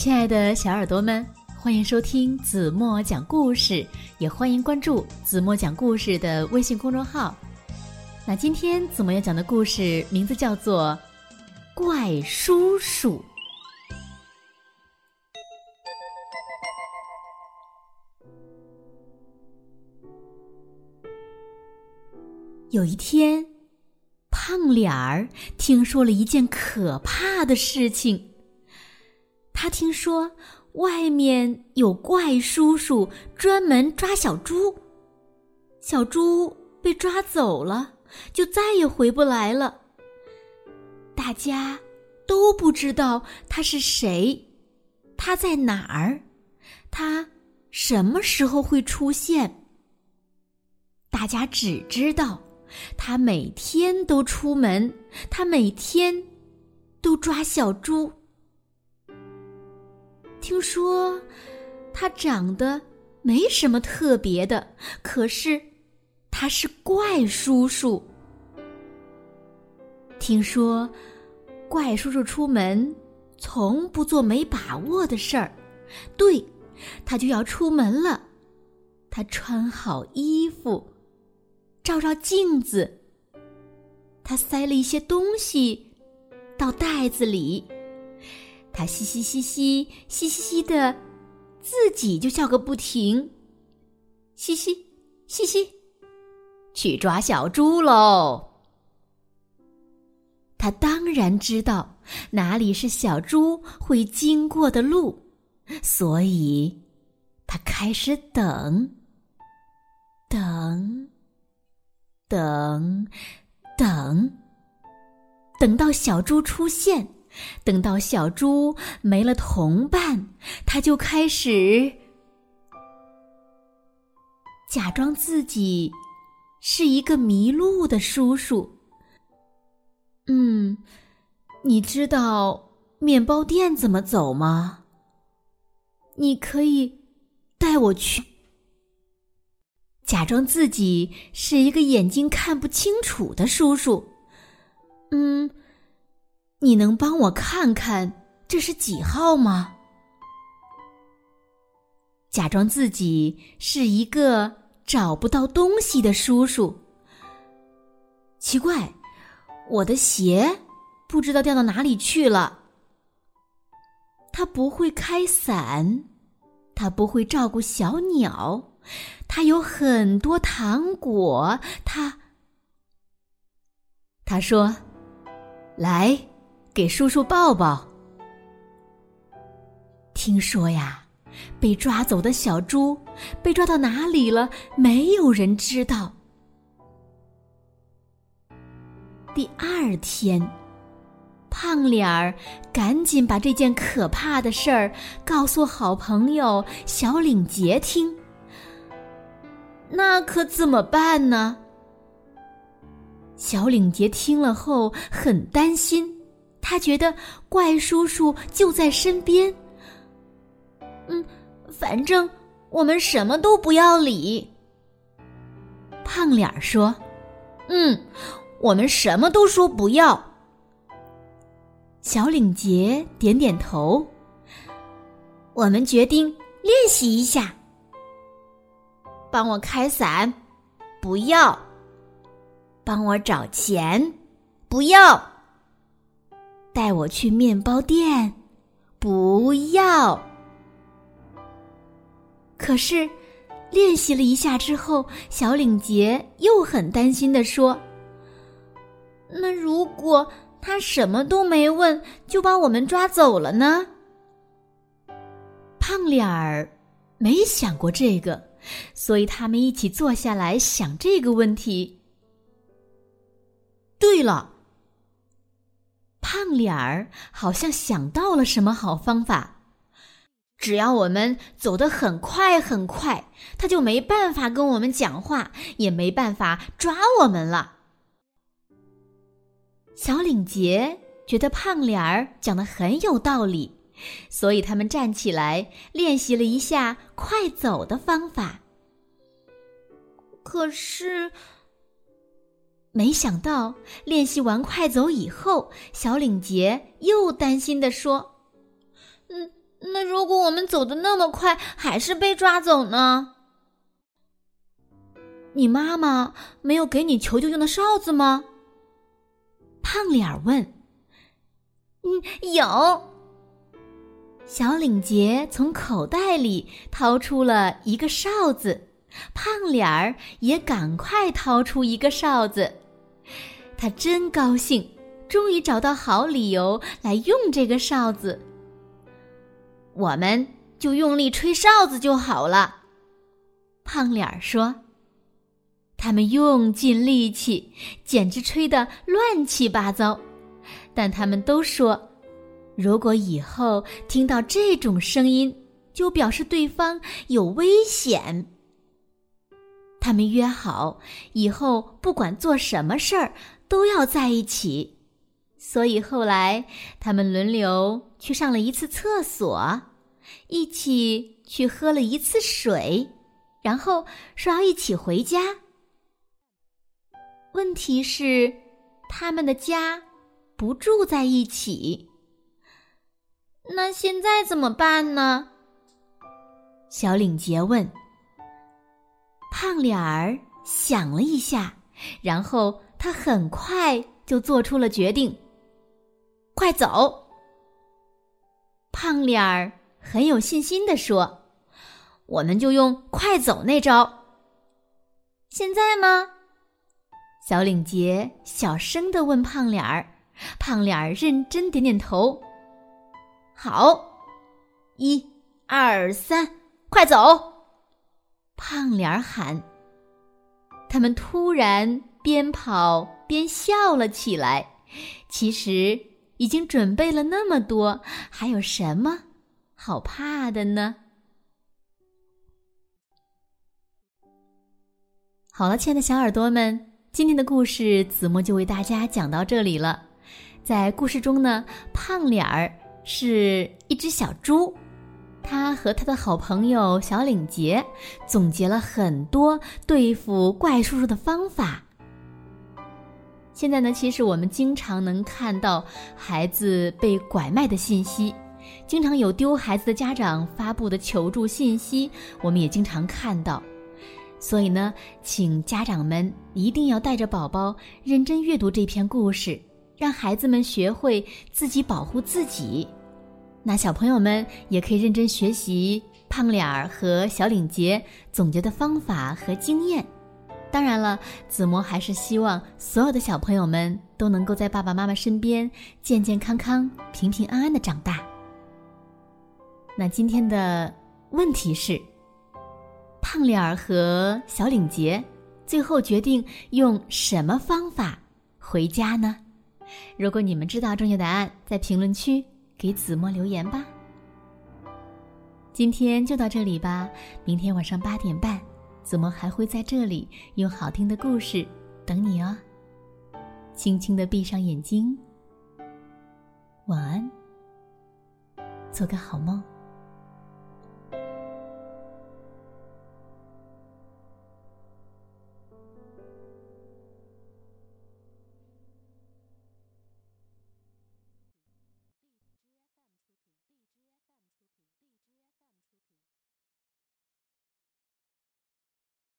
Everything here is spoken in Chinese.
亲爱的小耳朵们，欢迎收听子墨讲故事，也欢迎关注子墨讲故事的微信公众号。那今天子墨要讲的故事名字叫做《怪叔叔》。有一天，胖脸儿听说了一件可怕的事情。他听说外面有怪叔叔专门抓小猪，小猪被抓走了，就再也回不来了。大家都不知道他是谁，他在哪儿，他什么时候会出现？大家只知道他每天都出门，他每天都抓小猪。听说他长得没什么特别的，可是他是怪叔叔。听说怪叔叔出门从不做没把握的事儿，对，他就要出门了。他穿好衣服，照照镜子，他塞了一些东西到袋子里。他嘻嘻嘻嘻嘻嘻嘻的，自己就笑个不停。嘻嘻嘻嘻，去抓小猪喽！他当然知道哪里是小猪会经过的路，所以他开始等，等，等，等，等到小猪出现。等到小猪没了同伴，他就开始假装自己是一个迷路的叔叔。嗯，你知道面包店怎么走吗？你可以带我去。假装自己是一个眼睛看不清楚的叔叔。嗯。你能帮我看看这是几号吗？假装自己是一个找不到东西的叔叔。奇怪，我的鞋不知道掉到哪里去了。他不会开伞，他不会照顾小鸟，他有很多糖果。他他说：“来。”给叔叔抱抱。听说呀，被抓走的小猪被抓到哪里了？没有人知道。第二天，胖脸儿赶紧把这件可怕的事儿告诉好朋友小领结听。那可怎么办呢？小领结听了后很担心。他觉得怪叔叔就在身边。嗯，反正我们什么都不要理。胖脸儿说：“嗯，我们什么都说不要。”小领结点点头。我们决定练习一下。帮我开伞，不要。帮我找钱，不要。带我去面包店，不要。可是，练习了一下之后，小领结又很担心的说：“那如果他什么都没问，就把我们抓走了呢？”胖脸儿没想过这个，所以他们一起坐下来想这个问题。对了。胖脸儿好像想到了什么好方法，只要我们走得很快很快，他就没办法跟我们讲话，也没办法抓我们了。小领结觉得胖脸儿讲的很有道理，所以他们站起来练习了一下快走的方法。可是。没想到练习完快走以后，小领结又担心的说：“嗯，那如果我们走的那么快，还是被抓走呢？你妈妈没有给你求救用的哨子吗？胖脸儿问。嗯，有。小领结从口袋里掏出了一个哨子，胖脸儿也赶快掏出一个哨子。他真高兴，终于找到好理由来用这个哨子。我们就用力吹哨子就好了，胖脸儿说。他们用尽力气，简直吹得乱七八糟。但他们都说，如果以后听到这种声音，就表示对方有危险。他们约好，以后不管做什么事儿都要在一起。所以后来，他们轮流去上了一次厕所，一起去喝了一次水，然后说要一起回家。问题是，他们的家不住在一起。那现在怎么办呢？小领结问。胖脸儿想了一下，然后他很快就做出了决定：快走！胖脸儿很有信心的说：“我们就用快走那招。”现在吗？小领结小声的问胖脸儿，胖脸儿认真点点头。好，一、二、三，快走！胖脸儿喊。他们突然边跑边笑了起来。其实已经准备了那么多，还有什么好怕的呢？好了，亲爱的小耳朵们。今天的故事，子墨就为大家讲到这里了。在故事中呢，胖脸儿是一只小猪，他和他的好朋友小领结总结了很多对付怪叔叔的方法。现在呢，其实我们经常能看到孩子被拐卖的信息，经常有丢孩子的家长发布的求助信息，我们也经常看到。所以呢，请家长们一定要带着宝宝认真阅读这篇故事，让孩子们学会自己保护自己。那小朋友们也可以认真学习胖脸儿和小领结总结的方法和经验。当然了，子墨还是希望所有的小朋友们都能够在爸爸妈妈身边健健康康、平平安安的长大。那今天的问题是。胖脸儿和小领结最后决定用什么方法回家呢？如果你们知道正确答案，在评论区给子墨留言吧。今天就到这里吧，明天晚上八点半，子墨还会在这里用好听的故事等你哦。轻轻的闭上眼睛，晚安，做个好梦。